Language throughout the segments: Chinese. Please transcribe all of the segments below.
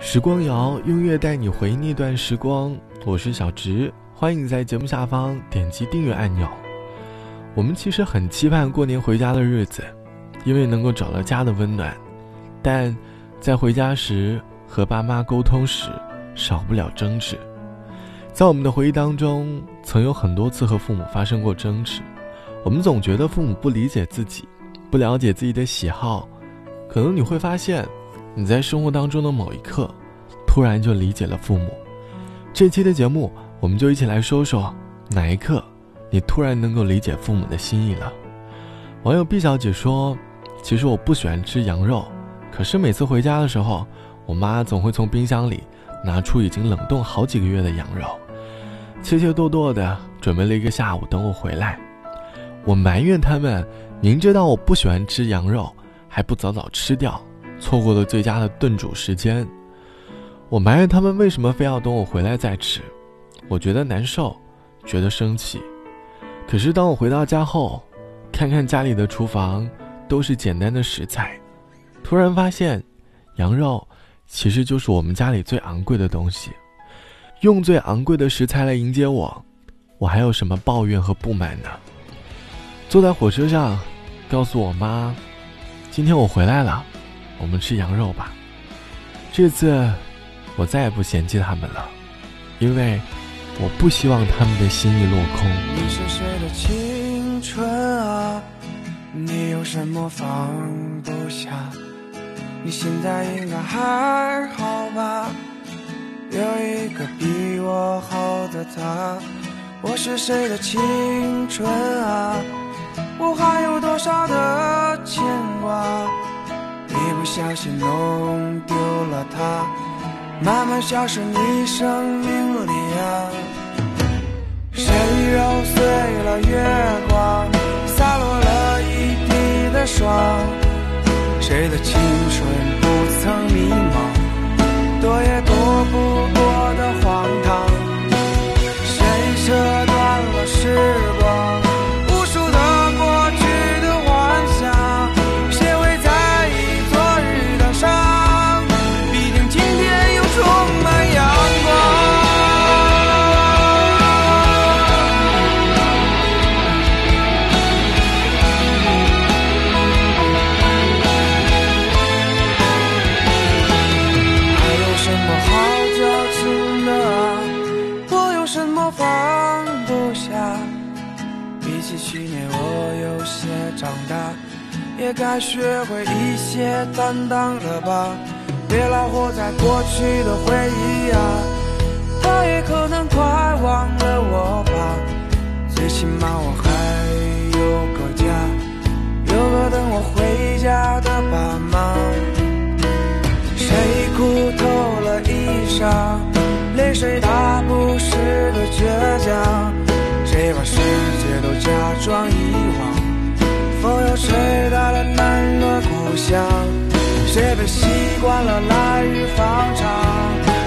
时光谣用乐带你回忆那段时光，我是小直，欢迎在节目下方点击订阅按钮。我们其实很期盼过年回家的日子，因为能够找到家的温暖。但在回家时和爸妈沟通时，少不了争执。在我们的回忆当中，曾有很多次和父母发生过争执。我们总觉得父母不理解自己，不了解自己的喜好。可能你会发现。你在生活当中的某一刻，突然就理解了父母。这期的节目，我们就一起来说说哪一刻，你突然能够理解父母的心意了。网友毕小姐说：“其实我不喜欢吃羊肉，可是每次回家的时候，我妈总会从冰箱里拿出已经冷冻好几个月的羊肉，切切剁剁的准备了一个下午等我回来。我埋怨他们，明知道我不喜欢吃羊肉，还不早早吃掉。”错过了最佳的炖煮时间，我埋怨他们为什么非要等我回来再吃，我觉得难受，觉得生气。可是当我回到家后，看看家里的厨房都是简单的食材，突然发现，羊肉其实就是我们家里最昂贵的东西。用最昂贵的食材来迎接我，我还有什么抱怨和不满呢？坐在火车上，告诉我妈，今天我回来了。我们吃羊肉吧。这次，我再也不嫌弃他们了，因为我不希望他们的心意落空。你是谁的青春啊？你有什么放不下？你现在应该还好吧？有一个比我好的他。我是谁的青春啊？我还有多少的牵挂？不小心弄丢了它，慢慢消失你生命里啊。谁揉碎了月光，洒落了一地的霜？谁的青春不曾迷茫，多也多也该学会一些担当了吧，别老活在过去的回忆啊。他也可能快忘了我吧，最起码我还有个家，有个等我回家的爸妈。谁哭透了衣裳，泪水打不湿的倔强，谁把世界都假装遗忘？风又吹想，谁被习惯了来日方长？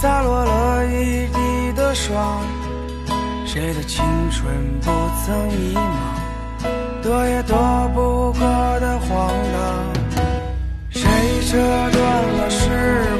洒落了一地的霜，谁的青春不曾迷茫，躲也躲不过的荒唐，谁扯断了翅膀。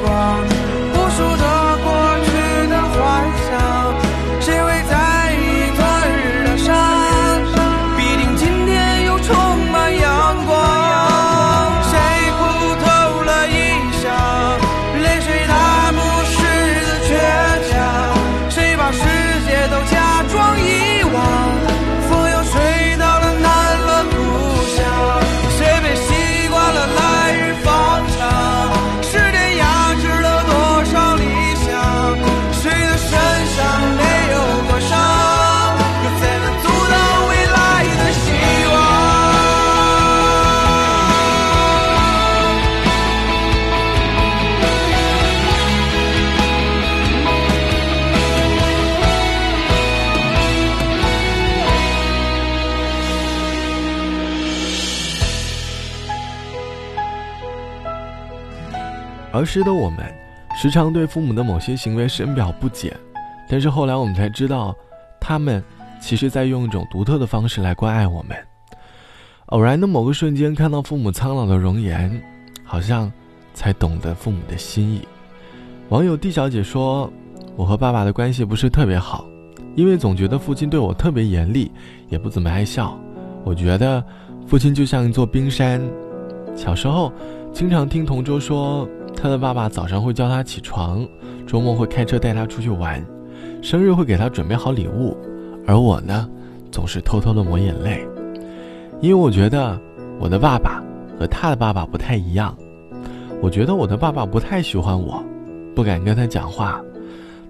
儿时的我们，时常对父母的某些行为深表不解，但是后来我们才知道，他们其实在用一种独特的方式来关爱我们。偶然的某个瞬间，看到父母苍老的容颜，好像才懂得父母的心意。网友 D 小姐说：“我和爸爸的关系不是特别好，因为总觉得父亲对我特别严厉，也不怎么爱笑。我觉得父亲就像一座冰山。小时候，经常听同桌说，他的爸爸早上会叫他起床，周末会开车带他出去玩，生日会给他准备好礼物，而我呢，总是偷偷的抹眼泪。”因为我觉得我的爸爸和他的爸爸不太一样，我觉得我的爸爸不太喜欢我，不敢跟他讲话，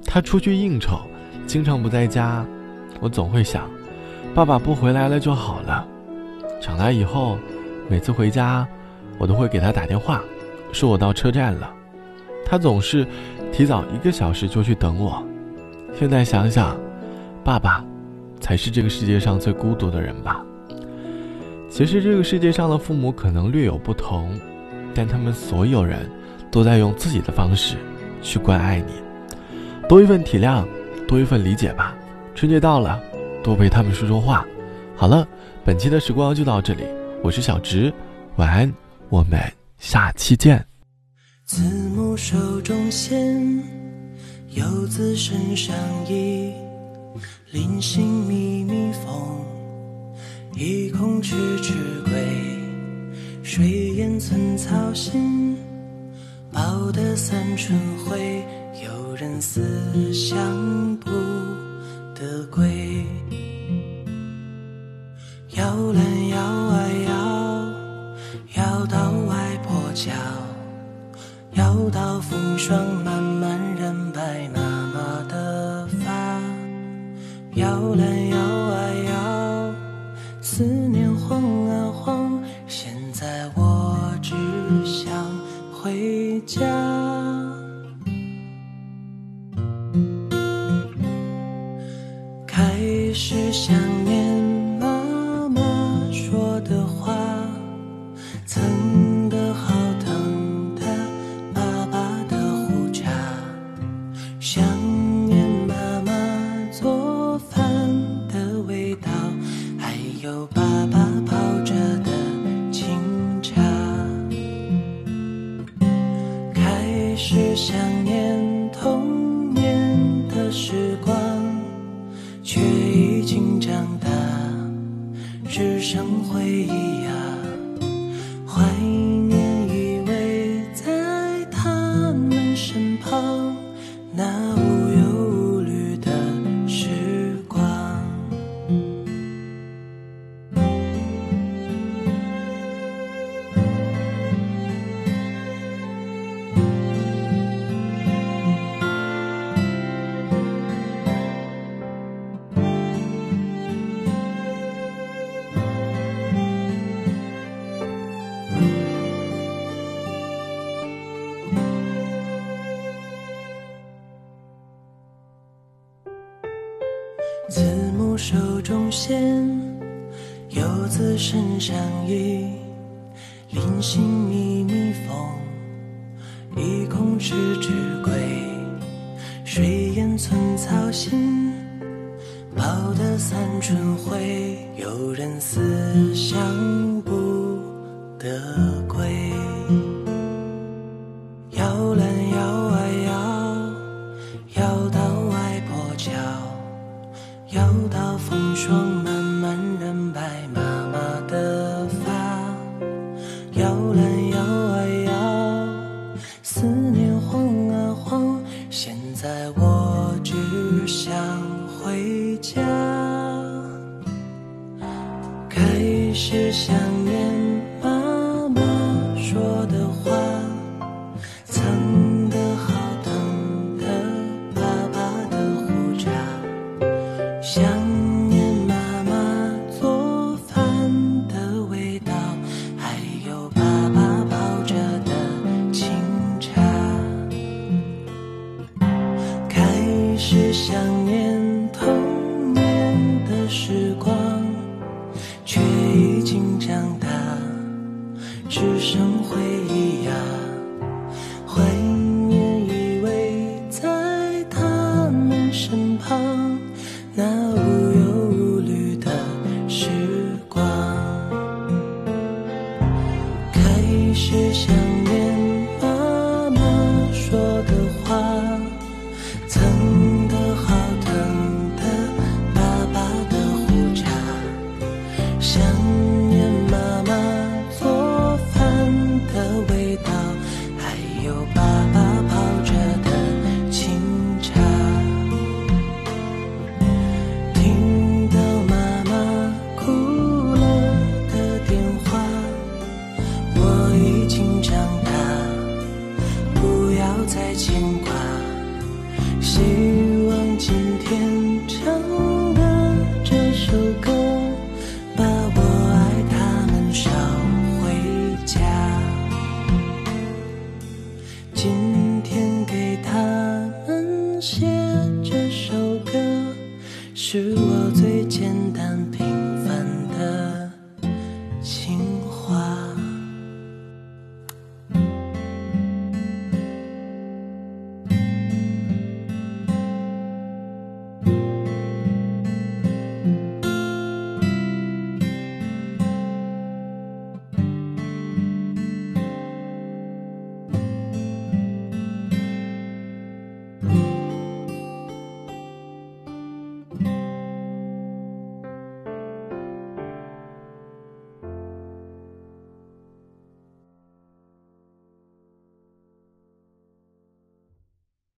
他出去应酬，经常不在家，我总会想，爸爸不回来了就好了。长大以后，每次回家，我都会给他打电话，说我到车站了，他总是提早一个小时就去等我。现在想想，爸爸才是这个世界上最孤独的人吧。其实这个世界上的父母可能略有不同，但他们所有人都在用自己的方式去关爱你，多一份体谅，多一份理解吧。春节到了，多陪他们说说话。好了，本期的时光就到这里，我是小直，晚安，我们下期见。慈母手中线，游子身上衣，临行密密缝。意恐迟迟归，水烟寸草心。报得三春晖，有人思乡不得归。摇篮摇，风霜游子身上衣。临行密密缝，意恐迟迟归。水烟寸草心，报得三春晖。有人思乡不得归。摇篮摇啊摇，摇到外婆桥。摇到风霜满